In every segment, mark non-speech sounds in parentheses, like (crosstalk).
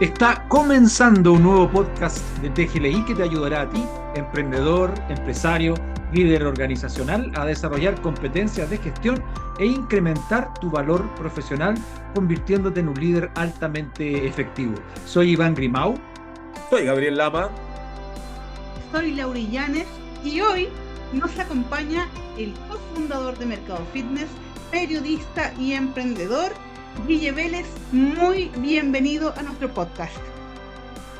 Está comenzando un nuevo podcast de TGLI que te ayudará a ti, emprendedor, empresario, líder organizacional, a desarrollar competencias de gestión e incrementar tu valor profesional, convirtiéndote en un líder altamente efectivo. Soy Iván Grimau. Soy Gabriel Lama. Soy Laura Llanes y hoy nos acompaña el cofundador de Mercado Fitness, periodista y emprendedor, Guille Vélez, muy bienvenido a nuestro podcast.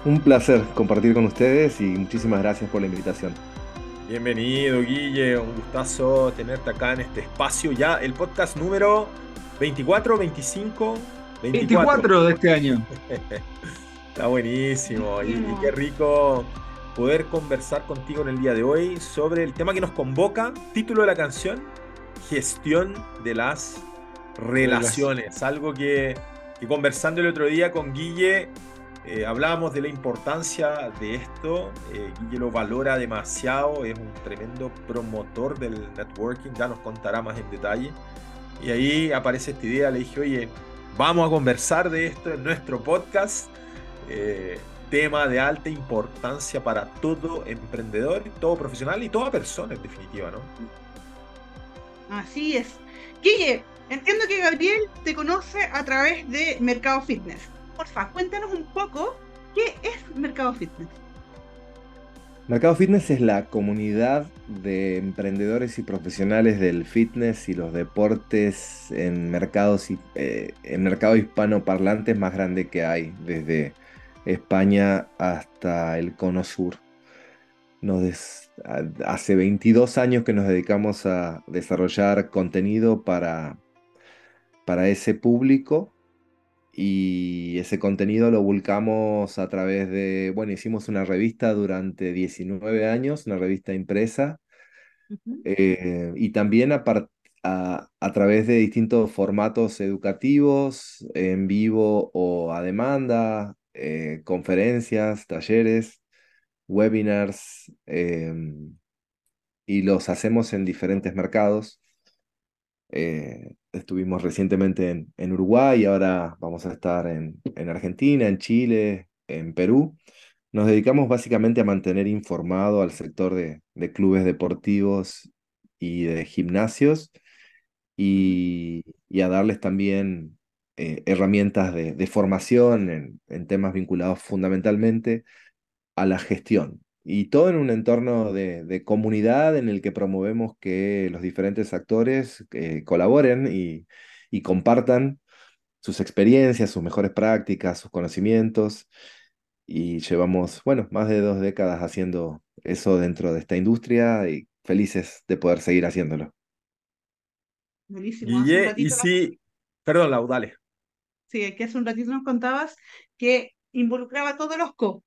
Un placer compartir con ustedes y muchísimas gracias por la invitación. Bienvenido, Guille. Un gustazo tenerte acá en este espacio. Ya el podcast número 24, 25, 24, de este año. (laughs) Está buenísimo. Y, y, qué rico poder conversar contigo en el día de hoy sobre el tema que nos convoca. Título de la canción: Gestión de las relaciones. Algo que, que, conversando el otro día con Guille, eh, hablábamos de la importancia de esto. Eh, Guille lo valora demasiado, es un tremendo promotor del networking, ya nos contará más en detalle. Y ahí aparece esta idea, le dije, oye, vamos a conversar de esto en nuestro podcast. Eh, tema de alta importancia para todo emprendedor, todo profesional y toda persona en definitiva, ¿no? Así es. Guille, Entiendo que Gabriel te conoce a través de Mercado Fitness. Porfa, cuéntanos un poco qué es Mercado Fitness. Mercado Fitness es la comunidad de emprendedores y profesionales del fitness y los deportes en mercados eh, en mercado hispanoparlantes más grande que hay, desde España hasta el Cono Sur. Hace 22 años que nos dedicamos a desarrollar contenido para para ese público y ese contenido lo volcamos a través de, bueno, hicimos una revista durante 19 años, una revista impresa, uh -huh. eh, y también a, a, a, través de distintos formatos educativos, en vivo o a demanda, eh, conferencias, talleres, webinars, eh, y los hacemos en diferentes mercados. Eh, estuvimos recientemente en, Uruguay, ahora vamos a estar en, en, Argentina, en Chile, en Perú. Nos dedicamos básicamente a mantener informado al sector de, clubes deportivos y de gimnasios y, a darles también eh, herramientas de, formación en temas vinculados fundamentalmente a la gestión, y todo en un entorno de, de, comunidad en el que promovemos que los diferentes actores eh, colaboren y, y, compartan sus experiencias, sus mejores prácticas, sus conocimientos. Y llevamos, bueno, más de dos décadas haciendo eso dentro de esta industria y felices de poder seguir haciéndolo. Buenísimo. Guille, y sí, perdón, Lau, dale. Sí, que hace un ratito nos contabas que involucraba a todos los co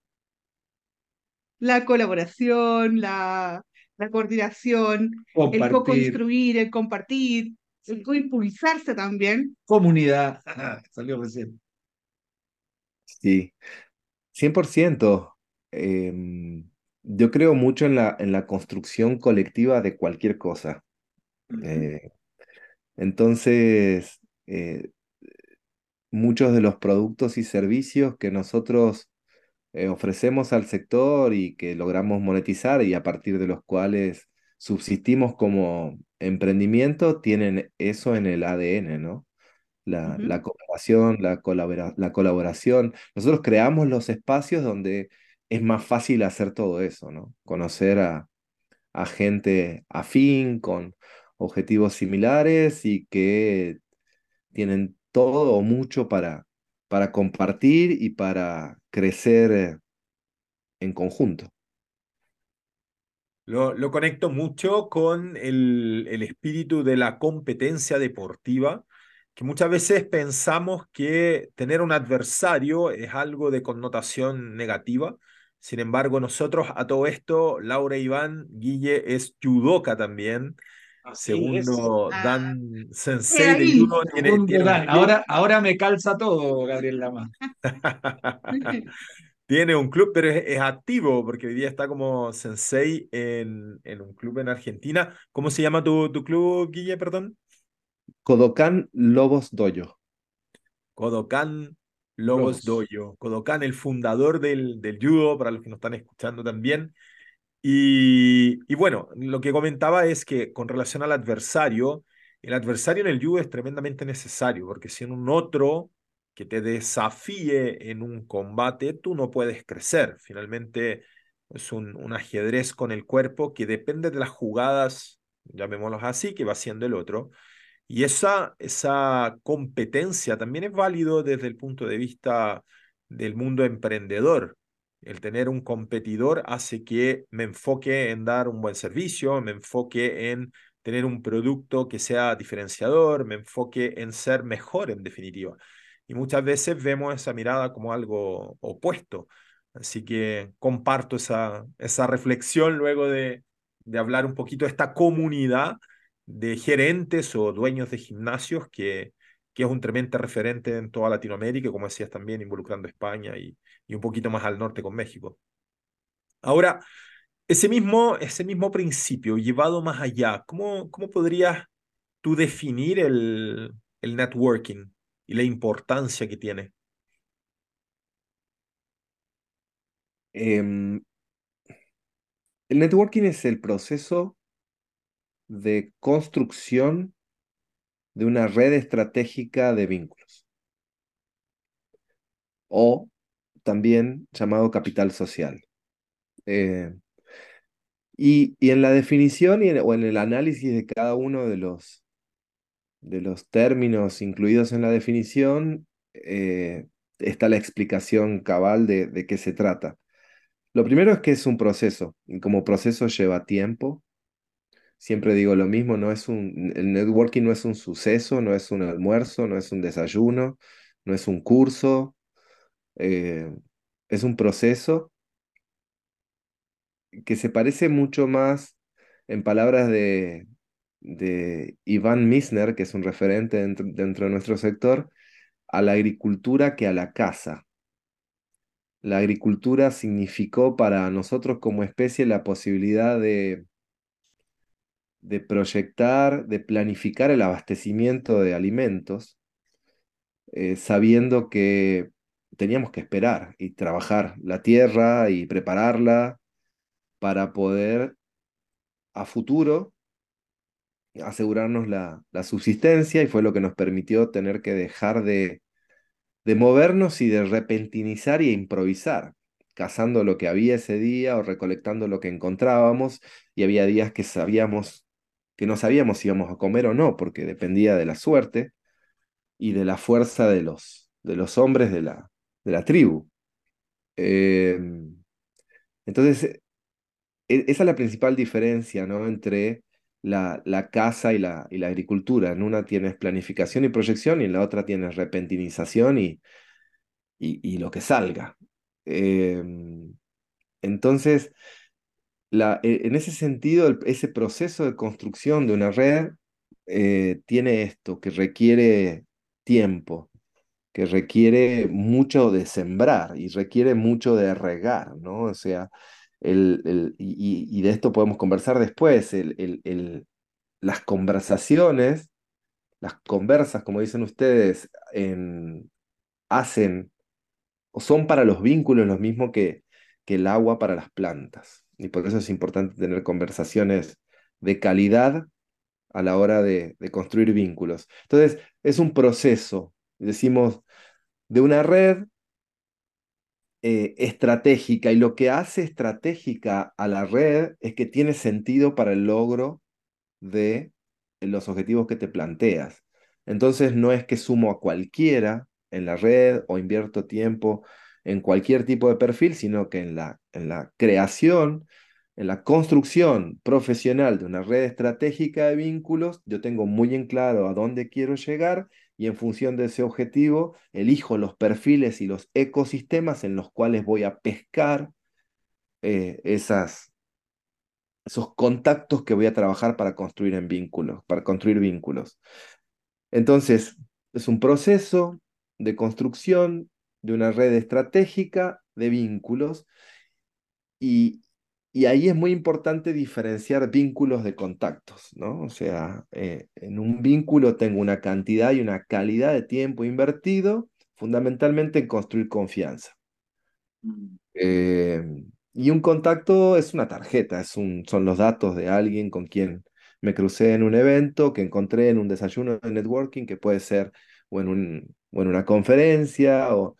la colaboración, la, la coordinación, compartir. el co-construir, el compartir, el co-impulsarse también. Comunidad, (laughs) salió recién. Sí, 100%. Eh, yo creo mucho en la, en la construcción colectiva de cualquier cosa. Uh -huh. eh, entonces, eh, muchos de los productos y servicios que nosotros eh, ofrecemos al sector y que logramos monetizar y a partir de los cuales subsistimos como emprendimiento, tienen eso en el ADN, ¿no? La, uh -huh. la cooperación, la, colabora la colaboración. Nosotros creamos los espacios donde es más fácil hacer todo eso, ¿no? Conocer a, a gente afín, con objetivos similares y que tienen todo o mucho para, para compartir y para crecer en conjunto. Lo, lo conecto mucho con el, el, espíritu de la competencia deportiva, que muchas veces pensamos que tener un adversario es algo de connotación negativa. Sin embargo, nosotros a todo esto, Laura Iván, Guille es judoka también. Así Segundo, es. Dan Sensei de judo tiene, tiene Dan. Ahora, ahora me calza todo, Gabriel Lama. (laughs) tiene un club, pero es, es, activo, porque hoy día está como sensei en, en un club en Argentina. ¿Cómo se llama tu, tu club, Guille, perdón? Kodokan Lobos Dojo. Kodokan Lobos, Dojo. Kodokan, el fundador del, del judo, para los que nos están escuchando también. Y, bueno, lo que comentaba es que con relación al adversario, el adversario en el judo es tremendamente necesario, porque si en un otro que te desafíe en un combate, tú no puedes crecer. Finalmente es un, ajedrez con el cuerpo que depende de las jugadas, llamémoslos así, que va haciendo el otro. Y esa, esa competencia también es válido desde el punto de vista del mundo emprendedor. El tener un competidor hace que me enfoque en dar un buen servicio, me enfoque en tener un producto que sea diferenciador, me enfoque en ser mejor en definitiva. Y muchas veces vemos esa mirada como algo opuesto. Así que comparto esa, esa reflexión luego de, de hablar un poquito de esta comunidad de gerentes o dueños de gimnasios que, que es un tremendo referente en toda Latinoamérica, como decías también, involucrando España y, un poquito más al norte con México. Ahora, ese mismo, ese mismo principio llevado más allá, ¿cómo, cómo podrías tú definir el, el networking y la importancia que tiene? Em, el networking es el proceso de construcción de una red estratégica de vínculos, o también llamado capital social. Eh, y, en la definición y o en el análisis de cada uno de los, de los términos incluidos en la definición, eh, está la explicación cabal de, de qué se trata. Lo primero es que es un proceso, y como proceso lleva tiempo, siempre digo lo mismo, no es un, el networking no es un suceso, no es un almuerzo, no es un desayuno, no es un curso, eh, es un proceso que se parece mucho más, en palabras de, de Iván Misner, que es un referente dentro, dentro de nuestro sector, a la agricultura que a la casa. La agricultura significó para nosotros como especie la posibilidad de de proyectar, de planificar el abastecimiento de alimentos, eh, sabiendo que teníamos que esperar y trabajar la tierra y prepararla para poder a futuro asegurarnos la, la, subsistencia y fue lo que nos permitió tener que dejar de, de movernos y de repentinizar y improvisar cazando lo que había ese día o recolectando lo que encontrábamos y había días que sabíamos que no sabíamos si íbamos a comer o no, porque dependía de la suerte y de la fuerza de los, de los hombres de la, de la tribu. Em, entonces, e, esa es la principal diferencia ¿no? entre la, la caza y la, y la agricultura. En una tienes planificación y proyección y en la otra tienes repentinización y, y, lo que salga. Em, entonces, e, en ese sentido, ese proceso de construcción de una red eh, tiene esto, que requiere tiempo, que requiere mucho de sembrar y requiere mucho de regar, ¿no? O sea, el, y, de esto podemos conversar después, el, las conversaciones, las conversas, como dicen ustedes, hacen o son para los vínculos lo mismo que, el agua para las plantas y por eso es importante tener conversaciones de calidad a la hora de, construir vínculos. Entonces, es un proceso, decimos, de una red eh, estratégica y lo que hace estratégica a la red es que tiene sentido para el logro de los objetivos que te planteas. Entonces no es que sumo a cualquiera en la red o invierto tiempo en cualquier tipo de perfil, sino que en la, en la creación, en la construcción profesional de una red estratégica de vínculos, yo tengo muy en claro a dónde quiero llegar y en función de ese objetivo elijo los perfiles y los ecosistemas en los cuales voy a pescar eh, esas, esos contactos que voy a trabajar para construir en vínculos, para construir vínculos. Entonces, es un proceso de construcción de una red estratégica de vínculos y, y ahí es muy importante diferenciar vínculos de contactos, ¿no? O sea, eh, en un vínculo tengo una cantidad y una calidad de tiempo invertido fundamentalmente en construir confianza. Mm. Eh, y un contacto es una tarjeta, es un, son los datos de alguien con quien me crucé en un evento, que encontré en un desayuno de networking, que puede ser o en, un, o en una conferencia. O...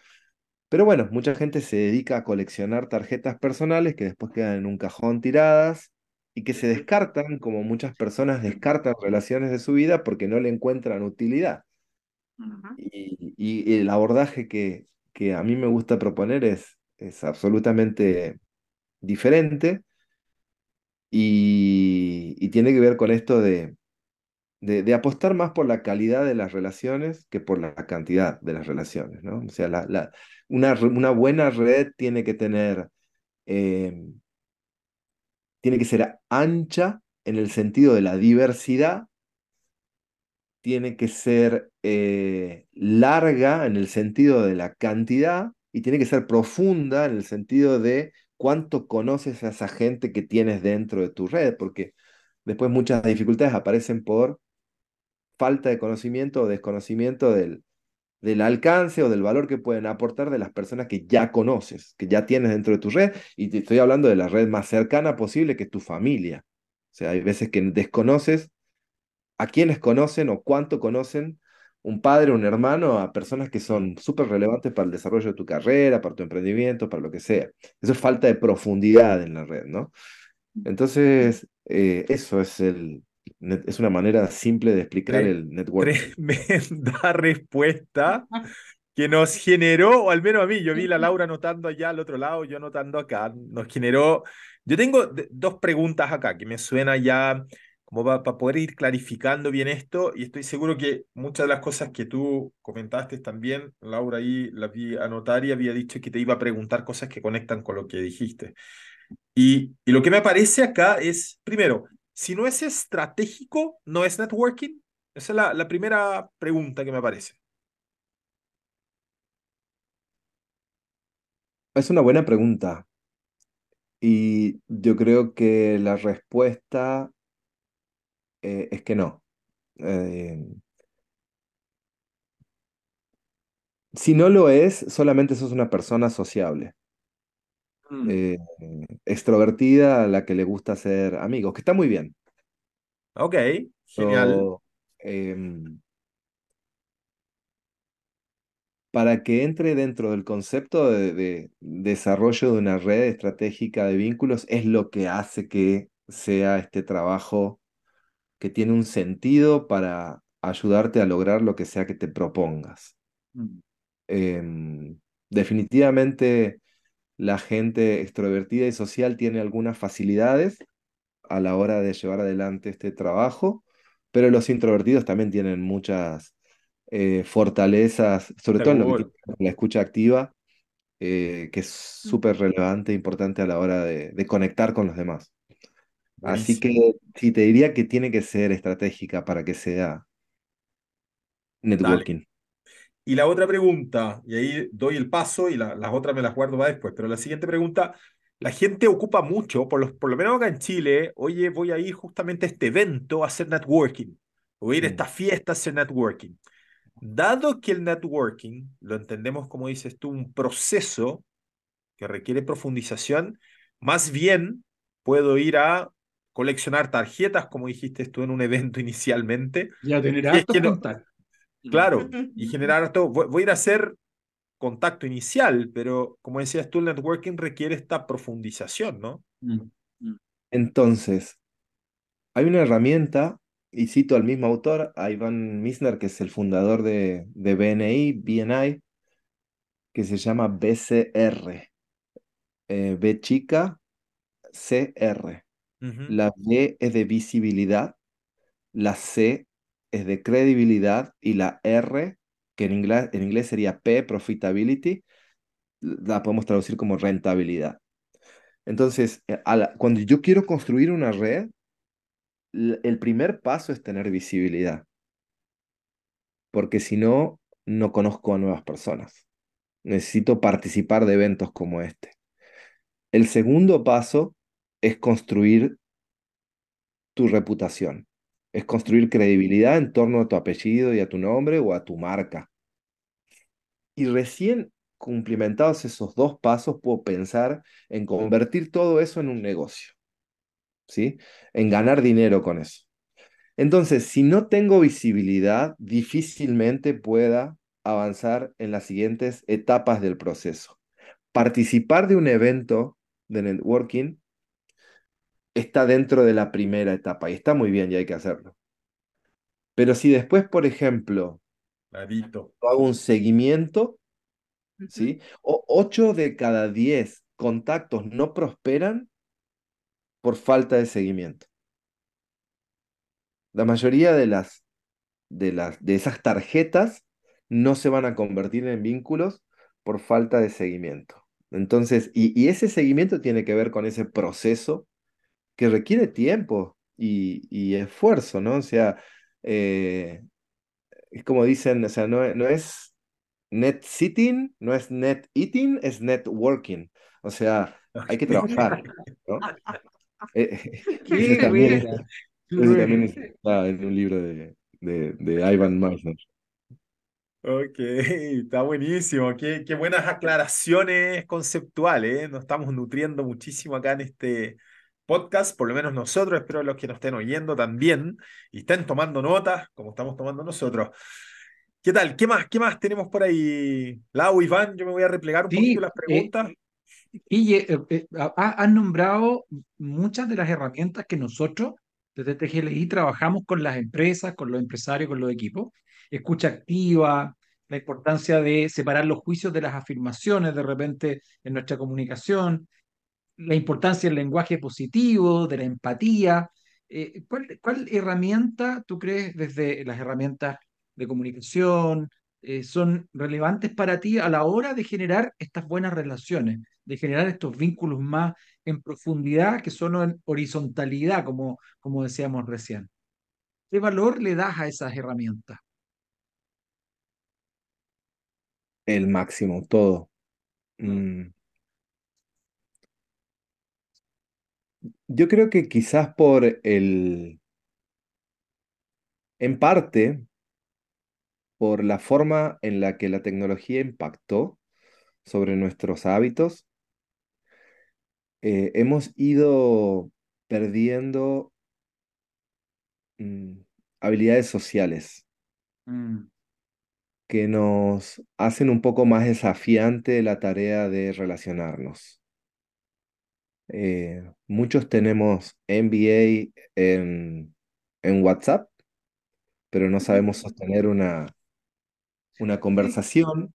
Pero bueno, mucha gente se dedica a coleccionar tarjetas personales que después quedan en un cajón tiradas y que se descartan, como muchas personas descartan relaciones de su vida porque no le encuentran utilidad. y, y, el abordaje que, que a mí me gusta proponer es, es absolutamente diferente y, tiene que ver con esto de, de, apostar más por la calidad de las relaciones que por la cantidad de las relaciones, ¿no? O sea, una, una, buena red tiene que tener, eh, tiene que ser ancha en el sentido de la diversidad, tiene que ser eh, larga en el sentido de la cantidad y tiene que ser profunda en el sentido de cuánto conoces a esa gente que tienes dentro de tu red, porque después muchas dificultades aparecen por falta de conocimiento o desconocimiento del, del alcance o del valor que pueden aportar de las personas que ya conoces, que ya tienes dentro de tu red, y te estoy hablando de la red más cercana posible que tu familia. O sea, hay veces que desconoces a quienes conocen o cuánto conocen un padre, un hermano, a personas que son súper relevantes para el desarrollo de tu carrera, para tu emprendimiento, para lo que sea. Eso es falta de profundidad en la red, ¿no? Entonces, eh, eso es, el, es una manera simple de explicar el network. Tremenda (laughs) respuesta que nos generó, o al menos a mí, yo vi la Laura anotando allá al otro lado, yo anotando acá, nos generó... Yo tengo dos preguntas acá que me suena ya como para poder ir clarificando bien esto, y estoy seguro que muchas de las cosas que tú comentaste también, Laura ahí las vi anotar y había dicho que te iba a preguntar cosas que conectan con lo que dijiste. Y, y lo que me aparece acá es, primero, si no es estratégico, ¿no es networking? Esa es la, primera pregunta que me aparece. Es una buena pregunta. Y yo creo que la respuesta eh, es que no. Eh, si no lo es, solamente sos una persona sociable. Mm. Eh, extrovertida a la que le gusta ser amigos, que está muy bien. Ok, genial. Em, para que entre dentro del concepto de, desarrollo de una red estratégica de vínculos es lo que hace que sea este trabajo que tiene un sentido para ayudarte a lograr lo que sea que te propongas. Mm. Em, definitivamente la gente extrovertida y social tiene algunas facilidades a la hora de llevar adelante este trabajo, pero los introvertidos también tienen muchas eh, fortalezas, sobre todo en lo que la escucha activa, eh, que es mm. súper relevante e importante a la hora de conectar con los demás. Así que sí, te diría que tiene que ser estratégica para que sea networking. Y la otra pregunta, y ahí doy el paso y las otras me las guardo para después, pero la siguiente pregunta, la gente ocupa mucho, por, los, por lo menos acá en Chile, oye, voy a ir justamente a este evento a hacer networking, voy a ir a mm. esta fiesta a hacer networking. Dado que el networking, lo entendemos como dices tú, un proceso que requiere profundización, más bien puedo ir a coleccionar tarjetas, como dijiste tú en un evento (laughs) inicialmente. Ya tener harto contacto. Claro, (laughs) y generar todo. Voy, a ir a hacer contacto inicial, pero como decías tú, el networking requiere esta profundización, ¿no? Mm, mm. Entonces, hay una herramienta, y cito al mismo autor, a Ivan Misner, que es el fundador de, de BNI, BNI, que se llama BCR, eh, B chica, CR. La B es de visibilidad, la C es de credibilidad y la R, que en inglés, en inglés sería P, profitability, la podemos traducir como rentabilidad. Entonces, eh, cuando yo quiero construir una red, el primer paso es tener visibilidad, porque si no, no conozco a nuevas personas. Necesito participar de eventos como este. El segundo paso es construir tu reputación, es construir credibilidad en torno a tu apellido y a tu nombre o a tu marca. Y recién cumplimentados esos dos pasos, puedo pensar en convertir todo eso en un negocio, ¿sí? En ganar dinero con eso. Entonces, si no tengo visibilidad, difícilmente pueda avanzar en las siguientes etapas del proceso. Participar de un evento de networking está dentro de la primera etapa y está muy bien y hay que hacerlo. Pero si después, por ejemplo, hago un seguimiento, ¿sí? O 8 de cada 10 contactos no prosperan por falta de seguimiento. La mayoría de las de, las, de esas tarjetas no se van a convertir en vínculos por falta de seguimiento. Entonces, y, ese seguimiento tiene que ver con ese proceso que requiere tiempo y, esfuerzo, ¿no? O sea, eh, es como dicen, o sea, no, no es net sitting, no es net eating, es networking. O sea, hay que trabajar, ¿no? (laughs) Eh, también, también está en un libro de, de, de Ivan Meisner. Ok, está buenísimo. Qué, qué buenas aclaraciones conceptuales. ¿eh? Nos estamos nutriendo muchísimo acá en este podcast, por lo menos nosotros, espero los que nos estén oyendo también y estén tomando notas, como estamos tomando nosotros. ¿Qué tal? ¿Qué más? ¿Qué más tenemos por ahí? Lau, Iván, yo me voy a replegar un poquito las eh, preguntas. y eh, han nombrado muchas de las herramientas que nosotros desde TGLI trabajamos con las empresas, con los empresarios, con los equipos escucha activa, la importancia de separar los juicios de las afirmaciones de repente en nuestra comunicación, la importancia del lenguaje positivo, de la empatía. Eh, ¿cuál, herramienta tú crees desde las herramientas de comunicación eh, son relevantes para ti a la hora de generar estas buenas relaciones, de generar estos vínculos más en profundidad que son en horizontalidad, como, como decíamos recién? ¿Qué valor le das a esas herramientas? el máximo, todo. Mm. Yo creo que quizás por el, en parte, por la forma en la que la tecnología impactó sobre nuestros hábitos, eh, hemos ido perdiendo mm, habilidades sociales. Mm que nos hacen un poco más desafiante la tarea de relacionarnos. Eh, muchos tenemos MBA en, en, WhatsApp, pero no sabemos sostener una, una conversación.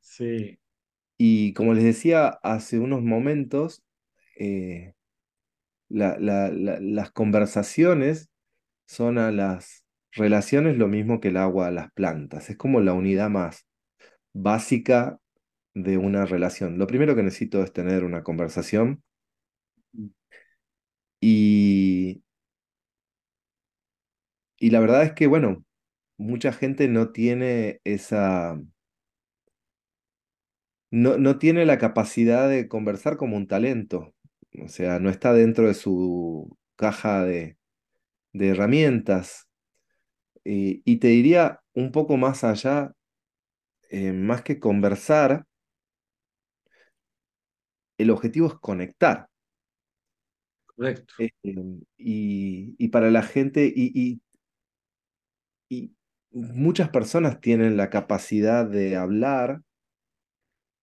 Sí. Y como les decía hace unos momentos, eh, las conversaciones son a las Relación es lo mismo que el agua a las plantas, es como la unidad más básica de una relación. Lo primero que necesito es tener una conversación y, y la verdad es que, bueno, mucha gente no tiene esa... No, no tiene la capacidad de conversar como un talento, o sea, no está dentro de su caja de, de herramientas y te diría un poco más allá, eh, más que conversar, el objetivo es conectar. Correcto. Eh, y, para la gente, y, y, muchas personas tienen la capacidad de hablar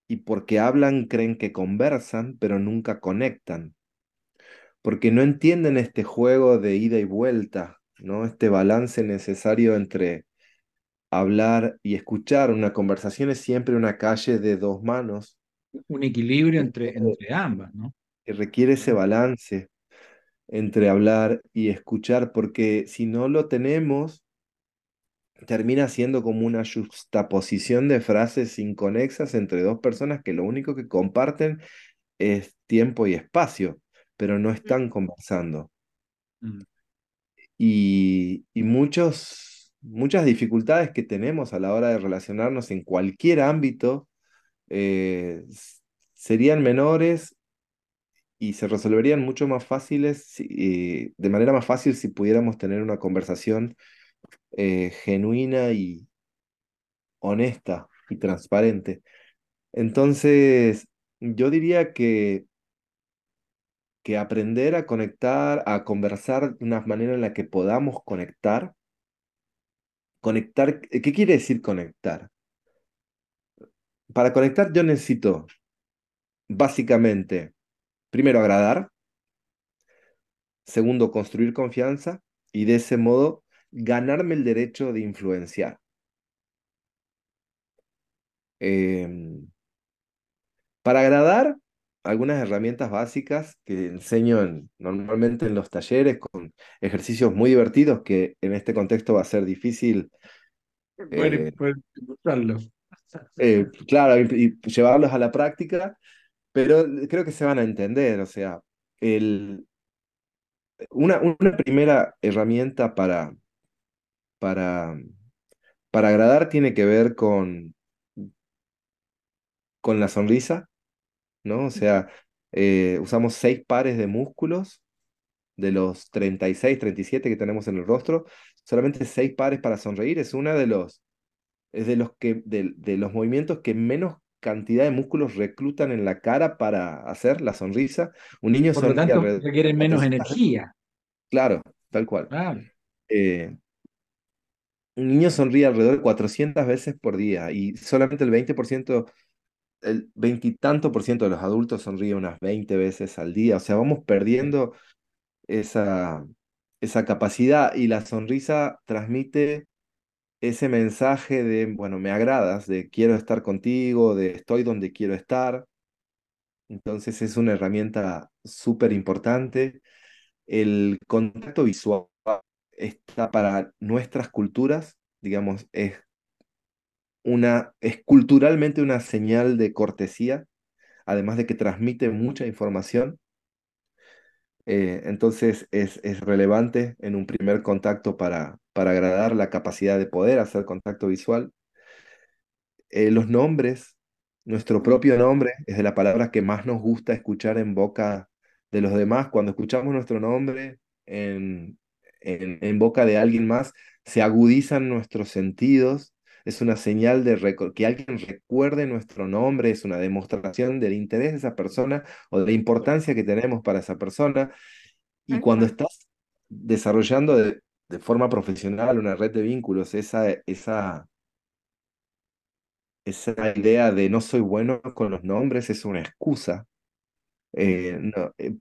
y porque hablan creen que conversan, pero nunca conectan. Porque no entienden este juego de ida y vuelta ¿no? Este balance necesario entre hablar y escuchar. Una conversación es siempre una calle de dos manos. Un equilibrio entre, entre ambas, ¿no? Que requiere ese balance entre hablar y escuchar, porque si no lo tenemos, termina siendo como una juxtaposición de frases inconexas entre dos personas que lo único que comparten es tiempo y espacio, pero no están conversando. Mm y, muchos, muchas dificultades que tenemos a la hora de relacionarnos en cualquier ámbito eh, serían menores y se resolverían mucho más fáciles, eh, de manera más fácil si pudiéramos tener una conversación eh, genuina y honesta y transparente. Entonces, yo diría que, que aprender a conectar, a conversar de una manera en la que podamos conectar. Conectar, ¿qué quiere decir conectar? Para conectar yo necesito, básicamente, primero agradar, segundo construir confianza y de ese modo ganarme el derecho de influenciar. Em, para agradar, algunas herramientas básicas que enseño normalmente en los talleres con ejercicios muy divertidos que en este contexto va a ser difícil. Eh, eh, claro, y, llevarlos a la práctica, pero creo que se van a entender. O sea, el, una, una primera herramienta para, para, para agradar tiene que ver con, con la sonrisa ¿no? O sea, eh, usamos seis pares de músculos de los 36, 37 que tenemos en el rostro, solamente seis pares para sonreír, es una de los, es de los, que, de, de los movimientos que menos cantidad de músculos reclutan en la cara para hacer la sonrisa. Un niño Por lo tanto, requiere menos energía. Claro, tal cual. Eh, un niño sonríe alrededor de 400 veces por día y solamente el 20% el veintitanto por ciento de los adultos sonríe unas 20 veces al día. O sea, vamos perdiendo esa, esa capacidad y la sonrisa transmite ese mensaje de, bueno, me agradas, de quiero estar contigo, de estoy donde quiero estar. Entonces es una herramienta súper importante. El contacto visual está para nuestras culturas, digamos, es una, es culturalmente una señal de cortesía, además de que transmite mucha información. Eh, entonces es, es, relevante en un primer contacto para, para agradar la capacidad de poder hacer contacto visual. Eh, los nombres, nuestro propio nombre es de la palabra que más nos gusta escuchar en boca de los demás. Cuando escuchamos nuestro nombre en, en, en boca de alguien más, se agudizan nuestros sentidos es una señal de que alguien recuerde nuestro nombre, es una demostración del interés de esa persona o de la importancia que tenemos para esa persona. Y cuando estás desarrollando de, forma profesional una red de vínculos, esa, esa, esa idea de no soy bueno con los nombres es una excusa. Eh, eh,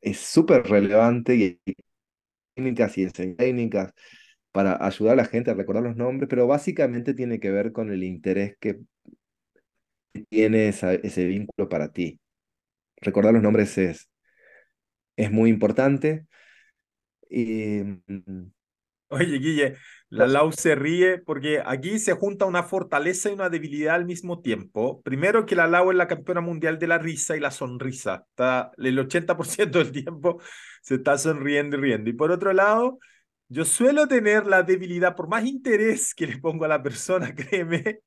es súper relevante y técnicas y técnicas para ayudar a la gente a recordar los nombres, pero básicamente tiene que ver con el interés que tiene ese vínculo para ti. Recordar los nombres es, es muy importante. Oye, Guille, la Lau se ríe porque aquí se junta una fortaleza y una debilidad al mismo tiempo. Primero que la Lau es la campeona mundial de la risa y la sonrisa. Está, el 80% del tiempo se está sonriendo y riendo. Y por otro lado, yo suelo tener la debilidad, por más interés que le pongo a la persona, (laughs) créeme,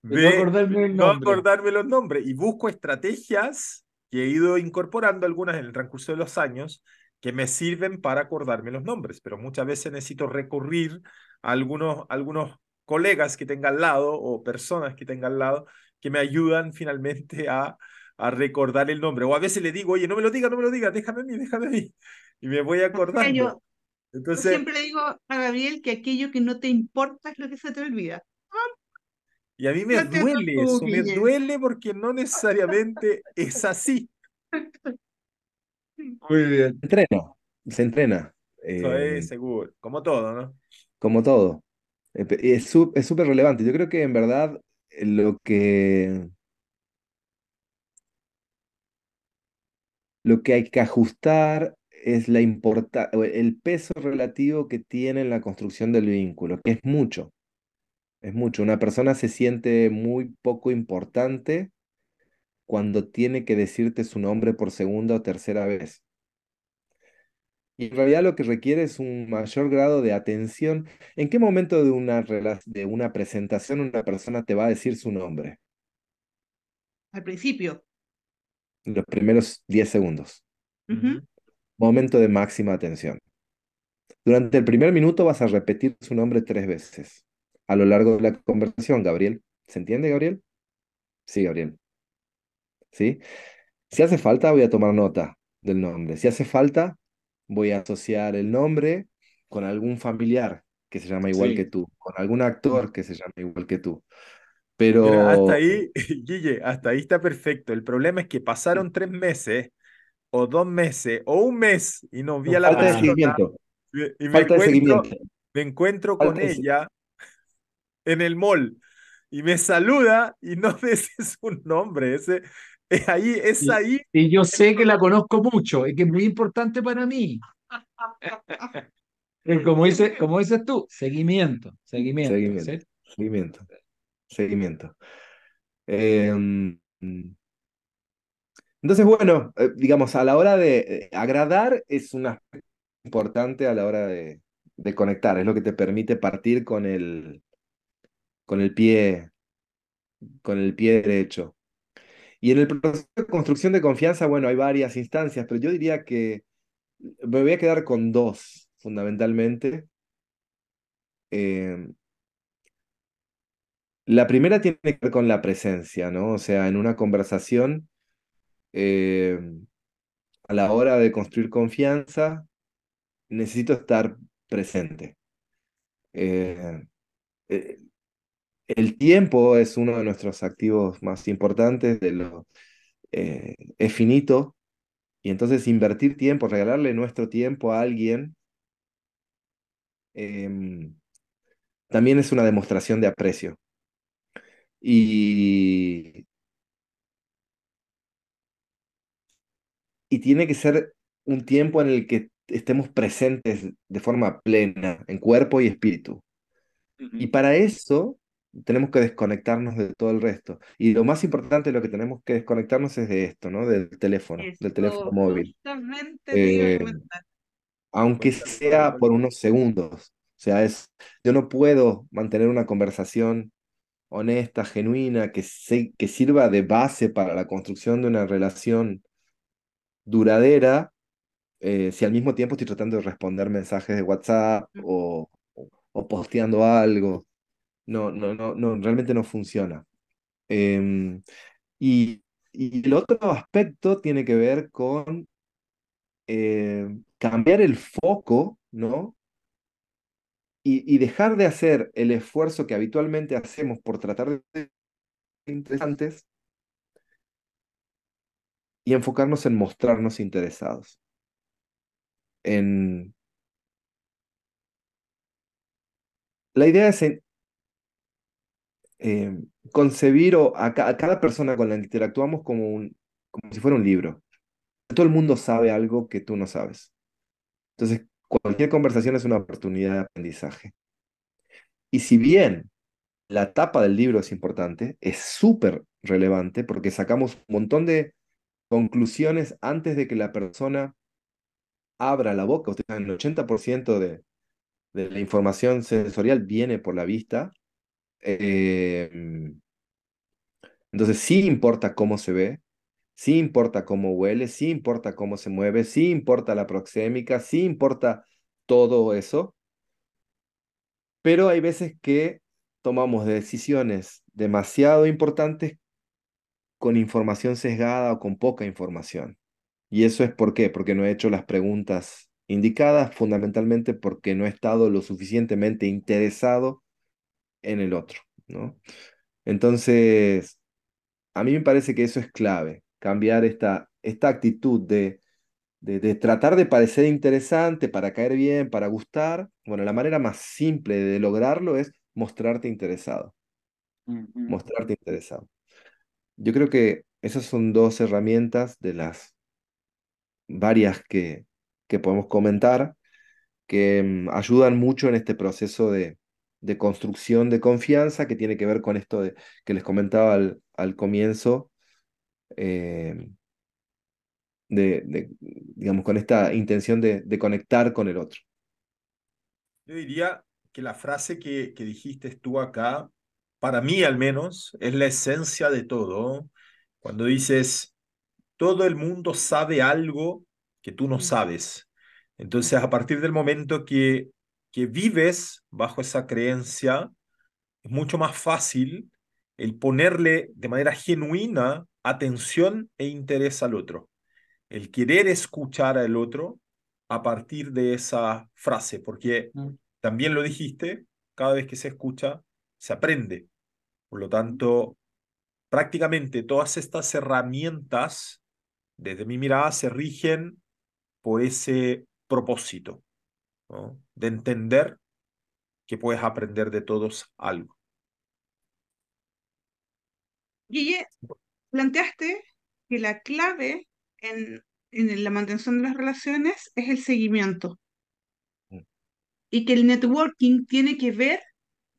de, no, acordarme, no acordarme los nombres. Y busco estrategias que he ido incorporando algunas en el transcurso de los años que me sirven para acordarme los nombres, pero muchas veces necesito recurrir a algunos, algunos colegas que tenga al lado o personas que tenga al lado que me ayudan finalmente a, a recordar el nombre. O a veces le digo, oye, no me lo diga, no me lo diga, déjame a mí, déjame a mí. (laughs) Y me voy acordando. Entonces, Yo siempre digo a Gabriel que aquello que no te importa es lo que se te olvida. Y a mí me duele eso, me duele porque no necesariamente es así. (laughs) Muy bien. Se entrena, se entrena. Eso es eh, seguro, como todo, ¿no? Como todo. Es súper relevante. Yo creo que en verdad lo que lo que hay que ajustar es la el peso relativo que tiene en la construcción del vínculo, que es mucho. Es mucho. Una persona se siente muy poco importante cuando tiene que decirte su nombre por segunda o tercera vez. Y en realidad lo que requiere es un mayor grado de atención. ¿En qué momento de una, de una presentación una persona te va a decir su nombre? Al principio. Los primeros 10 segundos. Momento de máxima atención. Durante el primer minuto vas a repetir su nombre tres veces. A lo largo de la conversación, Gabriel, ¿Se entiende, Gabriel? Sí, Gabriel. ¿Sí? Si hace falta, voy a tomar nota del nombre. Si hace falta, voy a asociar el nombre con algún familiar que se llama igual que tú, con algún actor que se llama igual que tú. Pero... hasta ahí, (laughs) Guille, hasta ahí está perfecto. El problema es que pasaron tres meses, o dos meses, o un mes, y no vi a la falta De seguimiento. Y me encuentro, me encuentro con ella en el mall y me saluda y no ese es un nombre, ese es (laughs) ahí, es ahí. Y yo sé que la conozco mucho y que es muy importante para mí. como, dice, como dices tú, seguimiento, seguimiento. Seguimiento. Seguimiento. seguimiento. Em, entonces, bueno, eh, digamos, a la hora de eh, agradar es una importante a la hora de, de conectar, es lo que te permite partir con el, con el pie, con el pie derecho. Y en el proceso de construcción de confianza, bueno, hay varias instancias, pero yo diría que me voy a quedar con dos, fundamentalmente. Eh, la primera tiene que ver con la presencia, ¿no? O sea, en una conversación, eh, a la hora de construir confianza, necesito estar presente. Eh, eh, el tiempo es uno de nuestros activos más importantes, de lo, eh, es finito, y entonces invertir tiempo, regalarle nuestro tiempo a alguien, em, también es una demostración de aprecio. Y, y tiene que ser un tiempo en el que estemos presentes de forma plena, en cuerpo y espíritu. Y para eso tenemos que desconectarnos de todo el resto. Y lo más importante lo que tenemos que desconectarnos es de esto, ¿no? Del teléfono, del teléfono móvil. Eh, aunque sea por unos segundos. O sea, es, yo no puedo mantener una conversación honesta, genuina, que, se, que sirva de base para la construcción de una relación duradera eh, si al mismo tiempo estoy tratando de responder mensajes de WhatsApp o, o, posteando algo. No, no, no, no, realmente no funciona. Em, y, y, el otro aspecto tiene que ver con eh, cambiar el foco, ¿no? Y, y, dejar de hacer el esfuerzo que habitualmente hacemos por tratar de interesantes y enfocarnos en mostrarnos interesados en... La idea es eh, concebir a, cada persona con la que interactuamos como, un, como si fuera un libro. Todo el mundo sabe algo que tú no sabes. Entonces, cualquier conversación es una oportunidad de aprendizaje. Y si bien la tapa del libro es importante, es súper relevante porque sacamos un montón de conclusiones antes de que la persona abra la boca. Usted el 80% de, de, la información sensorial viene por la vista. Em, entonces sí importa cómo se ve, sí importa cómo huele, sí importa cómo se mueve, sí importa la proxémica, sí importa todo eso. Pero hay veces que tomamos decisiones demasiado importantes con información sesgada o con poca información. ¿Y eso es por qué? Porque no he hecho las preguntas indicadas, fundamentalmente porque no he estado lo suficientemente interesado en el otro, ¿no? Entonces, a mí me parece que eso es clave, cambiar esta, esta actitud de, de, tratar de parecer interesante para caer bien, para gustar. Bueno, la manera más simple de lograrlo es mostrarte interesado. Mostrarte interesado. Yo creo que esas son dos herramientas de las varias que, que podemos comentar, que mm, ayudan mucho en este proceso de, de, construcción de confianza que tiene que ver con esto de, que les comentaba al, al comienzo, eh, de, digamos, con esta intención de, de, conectar con el otro. Yo diría que la frase que, que dijiste tú acá, para mí al menos, es la esencia de todo. Cuando dices, todo el mundo sabe algo que tú no sabes. Entonces, a partir del momento que, que vives bajo esa creencia, es mucho más fácil el ponerle de manera genuina atención e interés al otro, el querer escuchar al otro a partir de esa frase, porque mm. también lo dijiste, cada vez que se escucha, se aprende. Por lo tanto, prácticamente todas estas herramientas, desde mi mirada, se rigen por ese propósito, de entender que puedes aprender de todos algo. Guille, planteaste que la clave en, en la mantención de las relaciones es el seguimiento mm. y que el networking tiene que ver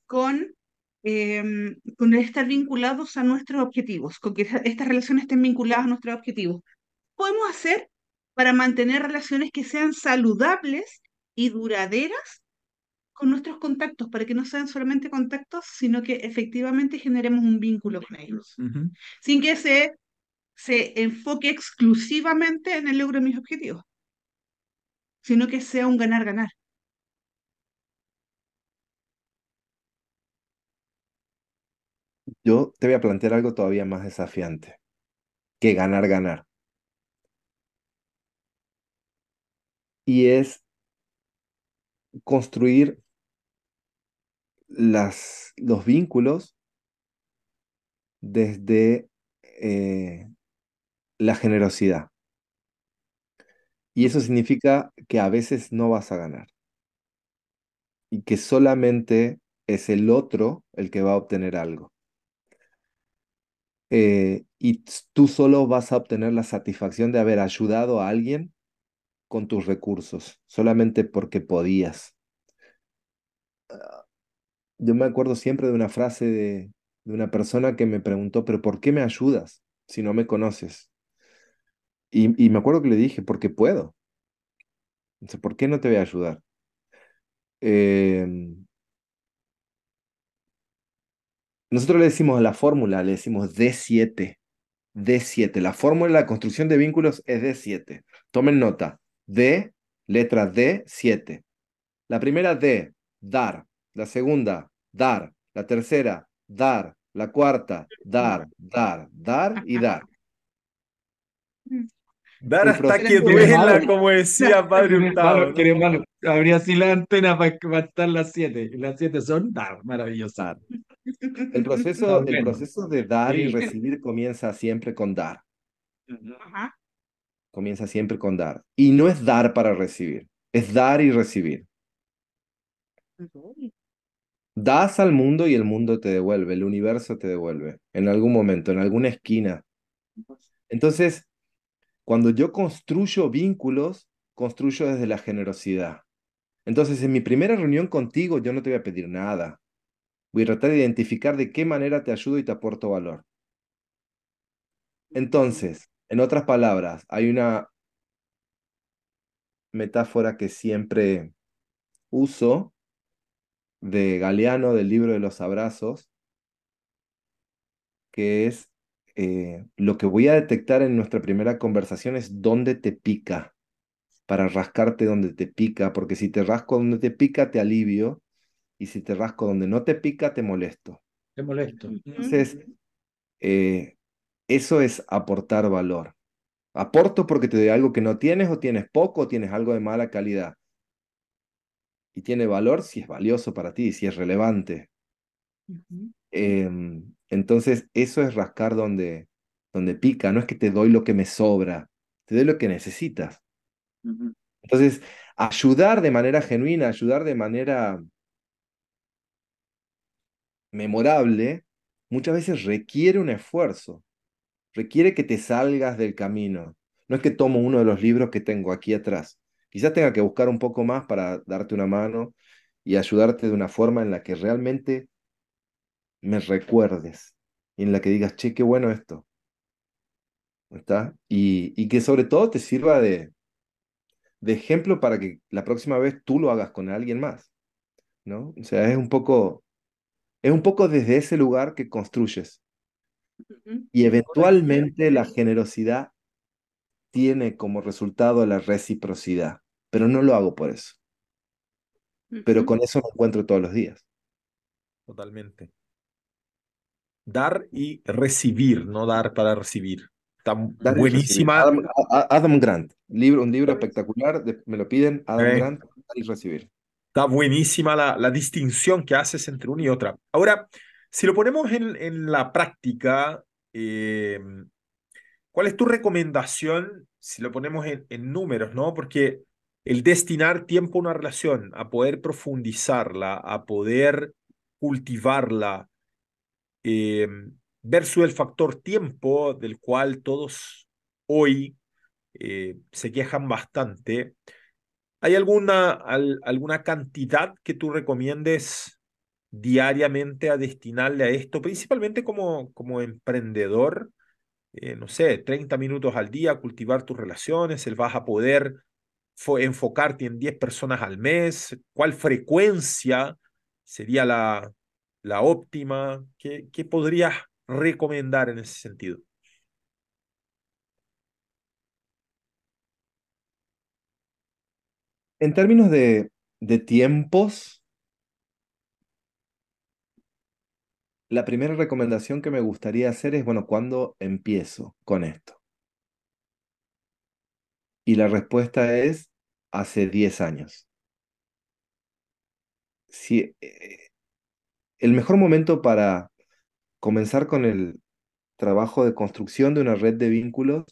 con, em, con estar vinculados a nuestros objetivos, con que estas relaciones estén vinculadas a nuestros objetivos. podemos hacer para mantener relaciones que sean saludables y duraderas con nuestros contactos, para que no sean solamente contactos, sino que efectivamente generemos un vínculo con ellos, sin que se, se enfoque exclusivamente en el logro de mis objetivos, sino que sea un ganar-ganar. Yo te voy a plantear algo todavía más desafiante que ganar-ganar. Y es construir las, los vínculos desde eh, la generosidad. Y eso significa que a veces no vas a ganar. Y que solamente es el otro el que va a obtener algo. Eh, y tú solo vas a obtener la satisfacción de haber ayudado a alguien con tus recursos, solamente porque podías. Ah, yo me acuerdo siempre de una frase de, una persona que me preguntó, pero ¿por qué me ayudas si no me conoces? Y, me acuerdo que le dije, porque puedo. Entonces, ¿por qué no te voy a ayudar? Em, nosotros le decimos a la fórmula, le decimos D7. D7. La fórmula de la construcción de vínculos es D7. Tomen nota. D, letra D, 7. La primera D, dar. La segunda, dar. La tercera, dar. La cuarta, dar, dar, dar y dar. Dar hasta que duela, como decía Padre Hurtado. Habría así la antena para, estar las siete. Las siete son dar, maravilloso. El proceso, el proceso de dar y recibir comienza siempre con dar. Ajá comienza siempre con dar. Y no es dar para recibir, es dar y recibir. Das al mundo y el mundo te devuelve, el universo te devuelve, en algún momento, en alguna esquina. Entonces, cuando yo construyo vínculos, construyo desde la generosidad. Entonces, en mi primera reunión contigo, yo no te voy a pedir nada. Voy a tratar de identificar de qué manera te ayudo y te aporto valor. Entonces, en otras palabras, hay una metáfora que siempre uso de Galeano del libro de los abrazos, que es eh, lo que voy a detectar en nuestra primera conversación es dónde te pica, para rascarte donde te pica, porque si te rasco donde te pica, te alivio, y si te rasco donde no te pica, te molesto. Te molesto. Entonces, eh, eso es aportar valor. Aporto porque te doy algo que no tienes o tienes poco o tienes algo de mala calidad. Y tiene valor si es valioso para ti, si es relevante. Em, entonces, eso es rascar donde, donde pica. No es que te doy lo que me sobra, te doy lo que necesitas. Entonces, ayudar de manera genuina, ayudar de manera memorable, muchas veces requiere un esfuerzo requiere que te salgas del camino. No es que tomo uno de los libros que tengo aquí atrás. Quizás tenga que buscar un poco más para darte una mano y ayudarte de una forma en la que realmente me recuerdes y en la que digas, che, qué bueno esto. ¿Está? Y, que sobre todo te sirva de, de ejemplo para que la próxima vez tú lo hagas con alguien más. ¿no? O sea, es un poco, es un poco desde ese lugar que construyes. Y eventualmente la generosidad tiene como resultado la reciprocidad, pero no lo hago por eso. Pero con eso me encuentro todos los días. Totalmente. dar y recibir, no dar para recibir. Está buenísima. Adam, Grant, libro, un libro espectacular, me lo piden, Adam Grant, dar y recibir. Está buenísima la, la, distinción que haces entre una y otra. Ahora, si lo ponemos en, en la práctica, eh, ¿cuál es tu recomendación si lo ponemos en, números, no? Porque el destinar tiempo a una relación, a poder profundizarla, a poder cultivarla, eh, versus el factor tiempo del cual todos hoy eh, se quejan bastante. ¿Hay alguna, alguna cantidad que tú recomiendes diariamente a destinarle a esto, principalmente como, como emprendedor? Eh, no sé, 30 minutos al día, cultivar tus relaciones, el vas a poder enfocarte en 10 personas al mes, cuál frecuencia sería la, la óptima, ¿Qué, qué podrías recomendar en ese sentido? En términos de, de tiempos, la primera recomendación que me gustaría hacer es, bueno, ¿cuándo empiezo con esto? Y la respuesta es hace 10 años. Si, eh, el mejor momento para comenzar con el trabajo de construcción de una red de vínculos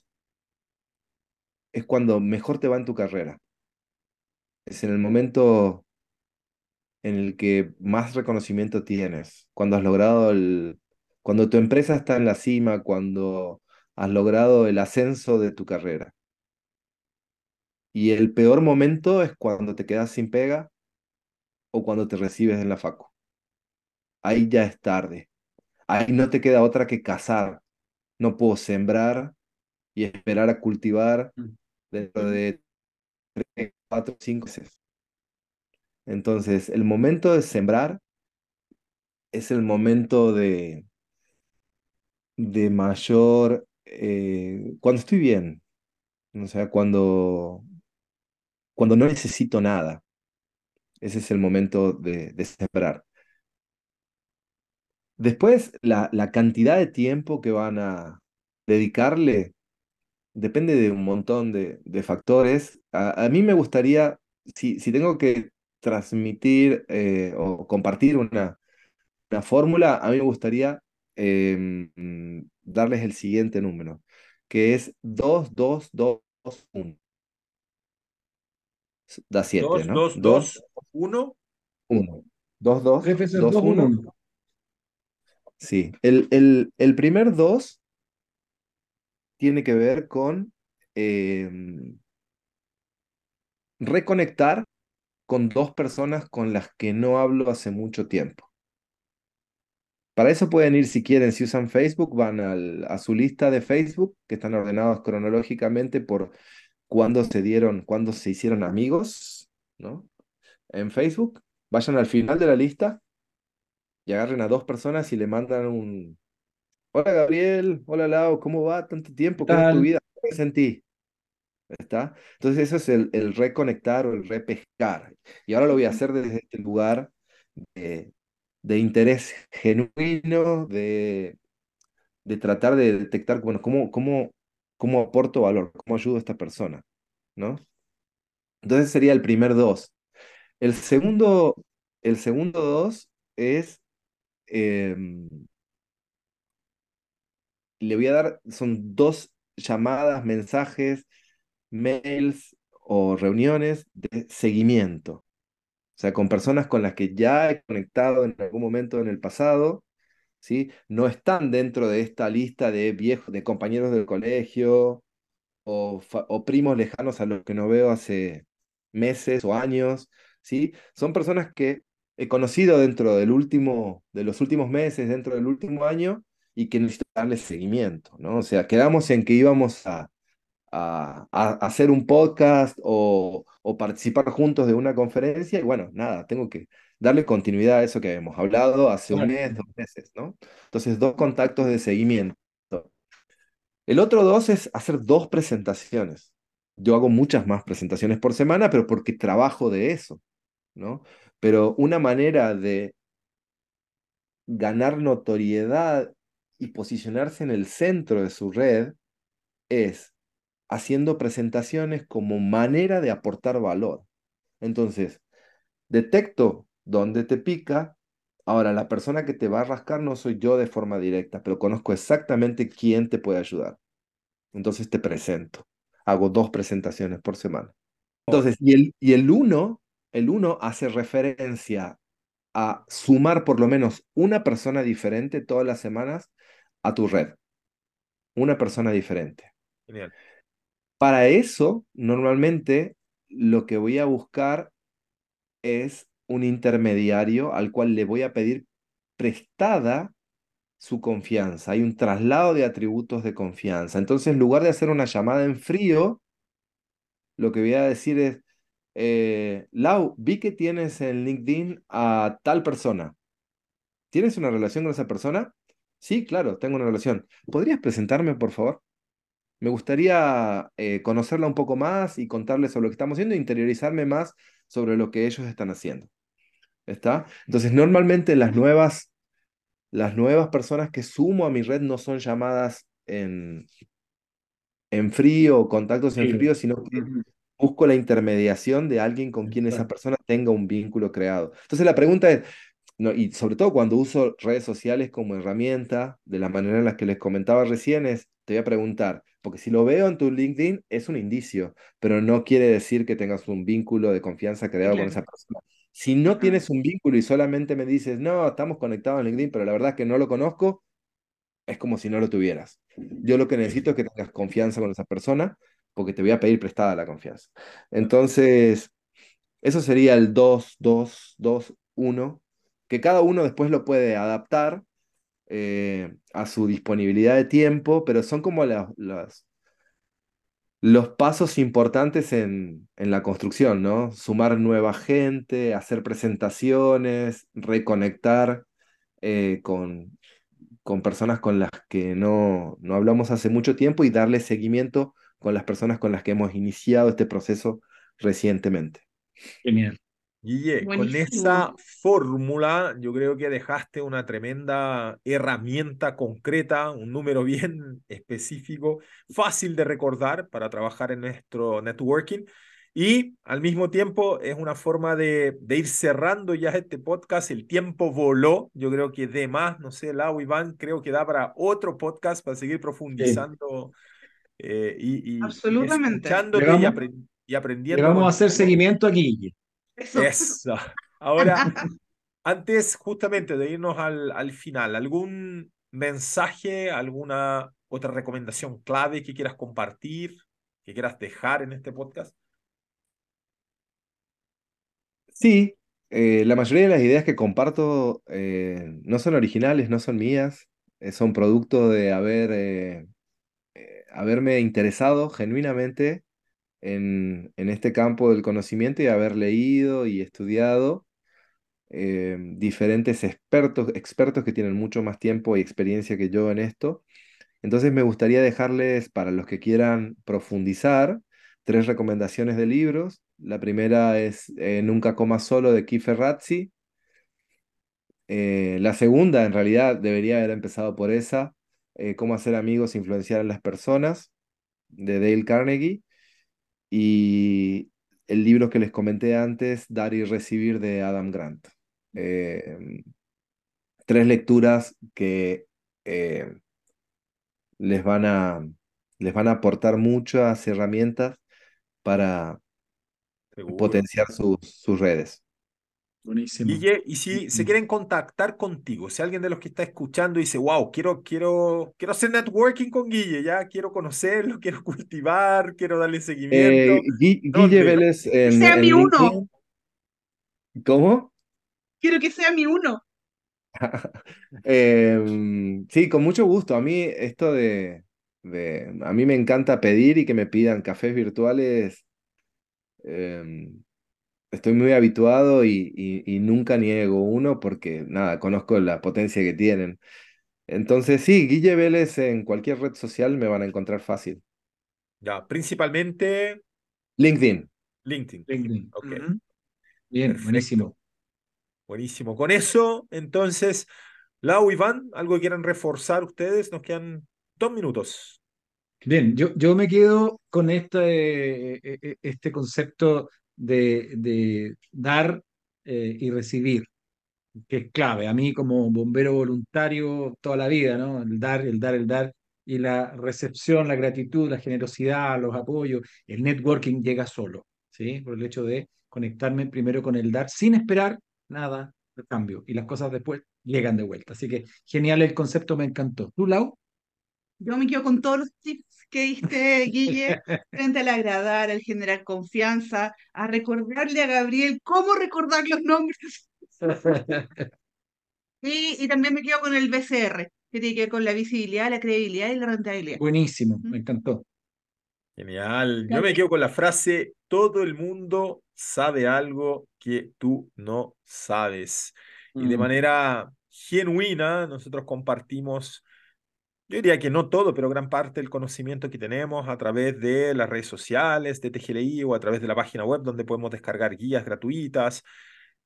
es cuando mejor te va en tu carrera. Es en el momento en el que más reconocimiento tienes, cuando has logrado el, cuando tu empresa está en la cima, cuando has logrado el ascenso de tu carrera. Y el peor momento es cuando te quedas sin pega o cuando te recibes en la facu. Ahí ya es tarde. Ahí no te queda otra que cazar. No puedo sembrar y esperar a cultivar mm. dentro de 3, 4, 5 meses. Entonces, el momento de sembrar es el momento de, de mayor, eh, cuando estoy bien, o sea, cuando, cuando no necesito nada. Ese es el momento de, de sembrar. Después, la, la, cantidad de tiempo que van a dedicarle depende de un montón de, de factores. A, mí me gustaría, si, si tengo que transmitir eh, o compartir una, una fórmula, a mí me gustaría em, darles el siguiente número, que es 2, 2, 2, 1. Da 7, ¿no? 2, 2, 1. 1. 2, 2, 2, 1. Sí, el, el, el primer 2 tiene que ver con eh, reconectar con dos personas con las que no hablo hace mucho tiempo. Para eso pueden ir si quieren, si usan Facebook, van al, a su lista de Facebook, que están ordenados cronológicamente por cuándo se dieron, cuándo se hicieron amigos, ¿no? En Facebook, vayan al final de la lista y agarren a dos personas y le mandan un, Hola Gabriel, hola Lau, ¿cómo va? Tanto tiempo, ¿cómo es tu vida? ¿Qué sentí? ¿Está? Entonces eso es el, el, reconectar o el repescar. Y ahora lo voy a hacer desde este lugar de, de interés genuino, de, de, tratar de detectar, bueno, cómo, cómo, cómo aporto valor, cómo ayudo a esta persona, ¿no? Entonces sería el primer dos. El segundo, el segundo dos es... Em, le voy a dar, son dos llamadas, mensajes, mails o reuniones de seguimiento. O sea, con personas con las que ya he conectado en algún momento en el pasado, ¿sí? No están dentro de esta lista de viejos, de compañeros del colegio o, o primos lejanos a los que no veo hace meses o años, ¿sí? Son personas que he conocido dentro del último, de los últimos meses, dentro del último año, y que necesito darle seguimiento, ¿no? O sea, quedamos en que íbamos a, a, hacer un podcast o, o, participar juntos de una conferencia y bueno, nada, tengo que darle continuidad a eso que habíamos hablado hace un mes, dos meses, ¿no? Entonces, dos contactos de seguimiento. El otro dos es hacer dos presentaciones. Yo hago muchas más presentaciones por semana, pero porque trabajo de eso, ¿no? Pero una manera de ganar notoriedad y posicionarse en el centro de su red es haciendo presentaciones como manera de aportar valor. Entonces, detecto dónde te pica. Ahora, la persona que te va a rascar no soy yo de forma directa, pero conozco exactamente quién te puede ayudar. Entonces te presento. Hago dos presentaciones por semana. Entonces, y el, y el uno, el uno hace referencia a sumar por lo menos una persona diferente todas las semanas a tu red. Una persona diferente. Genial. Para eso, normalmente lo que voy a buscar es un intermediario al cual le voy a pedir prestada su confianza. Hay un traslado de atributos de confianza. Entonces, en lugar de hacer una llamada en frío, lo que voy a decir es, eh, Lau, vi que tienes en LinkedIn a tal persona. ¿Tienes una relación con esa persona? Sí, claro, tengo una relación. ¿Podrías presentarme, por favor? Me gustaría eh, conocerla un poco más y contarles sobre lo que estamos haciendo e interiorizarme más sobre lo que ellos están haciendo. ¿Está? Entonces, normalmente las nuevas, las nuevas personas que sumo a mi red no son llamadas en, en frío, contactos en frío, sino que busco la intermediación de alguien con quien esa persona tenga un vínculo creado. Entonces la pregunta es, no, y sobre todo cuando uso redes sociales como herramienta, de la manera en la que les comentaba recién, es, te voy a preguntar, porque si lo veo en tu LinkedIn es un indicio, pero no quiere decir que tengas un vínculo de confianza creado con esa persona. Si no tienes un vínculo y solamente me dices, no, estamos conectados en LinkedIn, pero la verdad es que no lo conozco, es como si no lo tuvieras. Yo lo que necesito es que tengas confianza con esa persona, porque te voy a pedir prestada la confianza. Entonces, eso sería el 2, 2, 2, 1, que cada uno después lo puede adaptar eh, a su disponibilidad de tiempo, pero son como los pasos importantes en, en, la construcción, ¿no? Sumar nueva gente, hacer presentaciones, reconectar eh, con, con personas con las que no, no hablamos hace mucho tiempo y darle seguimiento con las personas con las que hemos iniciado este proceso recientemente. Genial. Guille, con esa fórmula yo creo que dejaste una tremenda herramienta concreta, un número bien (laughs) específico, fácil de recordar para trabajar en nuestro networking y al mismo tiempo es una forma de, de ir cerrando ya este podcast. El tiempo voló, yo creo que de más, no sé, Lau Iván, creo que da para otro podcast para seguir profundizando eh, y, y, Absolutamente. y, aprendiendo. vamos a hacer seguimiento aquí, Guille. Eso. Ahora, (laughs) antes justamente de irnos al, al final, ¿algún mensaje, alguna otra recomendación clave que quieras compartir, que quieras dejar en este podcast? Sí, eh, la mayoría de las ideas que comparto eh, no son originales, no son mías, eh, son producto de haber, haberme interesado genuinamente en, este campo del conocimiento y haber leído y estudiado eh, diferentes expertos, expertos que tienen mucho más tiempo y experiencia que yo en esto. Entonces me gustaría dejarles, para los que quieran profundizar, tres recomendaciones de libros. La primera es eh, Nunca coma solo de Kiefer Razzi. Eh, la segunda, en realidad, debería haber empezado por esa, Cómo hacer amigos e influenciar a las personas, de Dale Carnegie y el libro que les comenté antes, Dar y Recibir de Adam Grant. Em, tres lecturas que eh, les, van a, les van a aportar muchas herramientas para potenciar sus, sus redes. Buenísimo. y si se quieren contactar contigo, si alguien de los que está escuchando dice, wow, quiero, quiero, quiero hacer networking con Guille, ya quiero conocerlo, (laughs) quiero cultivar, quiero darle seguimiento. Eh, Guille Vélez en, sea mi uno. ¿Cómo? Quiero que sea mi uno. (laughs) Em, sí, con mucho gusto. A mí esto de, de, a mí me encanta pedir y que me pidan cafés virtuales. Em, estoy muy habituado y, nunca niego uno porque, nada, conozco la potencia que tienen. Entonces, sí, Guille Vélez en cualquier red social me van a encontrar fácil. Ya, principalmente LinkedIn. LinkedIn. LinkedIn. Ok. Bien, buenísimo. Buenísimo. Con eso, entonces, Lau, Iván, ¿algo que quieran reforzar ustedes? Nos quedan dos minutos. Bien, yo, yo me quedo con este, este concepto de, de dar y recibir, que es clave. A mí como bombero voluntario toda la vida, ¿no? El dar, el dar, el dar y la recepción, la gratitud, la generosidad, los apoyos, el networking llega solo, ¿sí? Por el hecho de conectarme primero con el dar sin esperar nada de cambio y las cosas después llegan de vuelta. Así que genial el concepto, me encantó. ¿Tú, Lau? Yo me quedo con todos los tips que diste, Guille, (laughs) frente al agradar, al generar confianza, a recordarle a Gabriel cómo recordar los nombres. (laughs) y, y también me quedo con el BCR, que tiene que ver con la visibilidad, la credibilidad y la rentabilidad. Buenísimo, me encantó. Genial. Yo me quedo con la frase, todo el mundo sabe algo que tú no sabes. Y de mm. manera genuina, nosotros compartimos, yo diría que no todo, pero gran parte del conocimiento que tenemos a través de las redes sociales, de TGLI o a través de la página web donde podemos descargar guías gratuitas.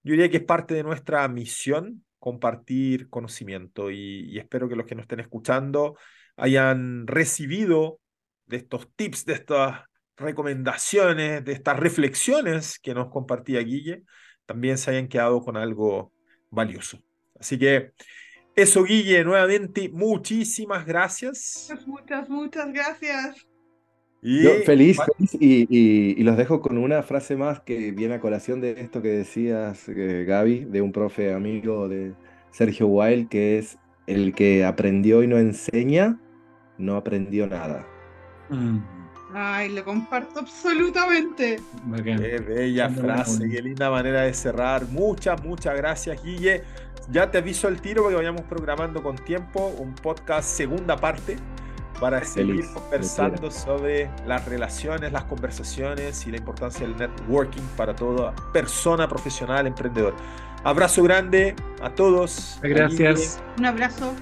Yo diría que es parte de nuestra misión compartir conocimiento y, espero que los que nos estén escuchando hayan recibido de estos tips, de estas recomendaciones, de estas reflexiones que nos compartía Guille, también se hayan quedado con algo valioso. Así que eso, Guille, nuevamente, muchísimas gracias. Muchas, muchas gracias. feliz, feliz y, los dejo con una frase más que viene a colación de esto que decías, eh, Gaby, de un profe amigo de Sergio Wilde, que es el que aprendió y no enseña, no aprendió nada. Mm. Ay, lo comparto absolutamente. Qué bella frase, qué linda manera de cerrar. Muchas, muchas gracias, Guille. Ya te aviso el tiro porque vayamos programando con tiempo un podcast segunda parte para seguir conversando sobre las relaciones, las conversaciones y la importancia del networking para toda persona profesional, emprendedor. Abrazo grande a todos. Gracias. Un abrazo.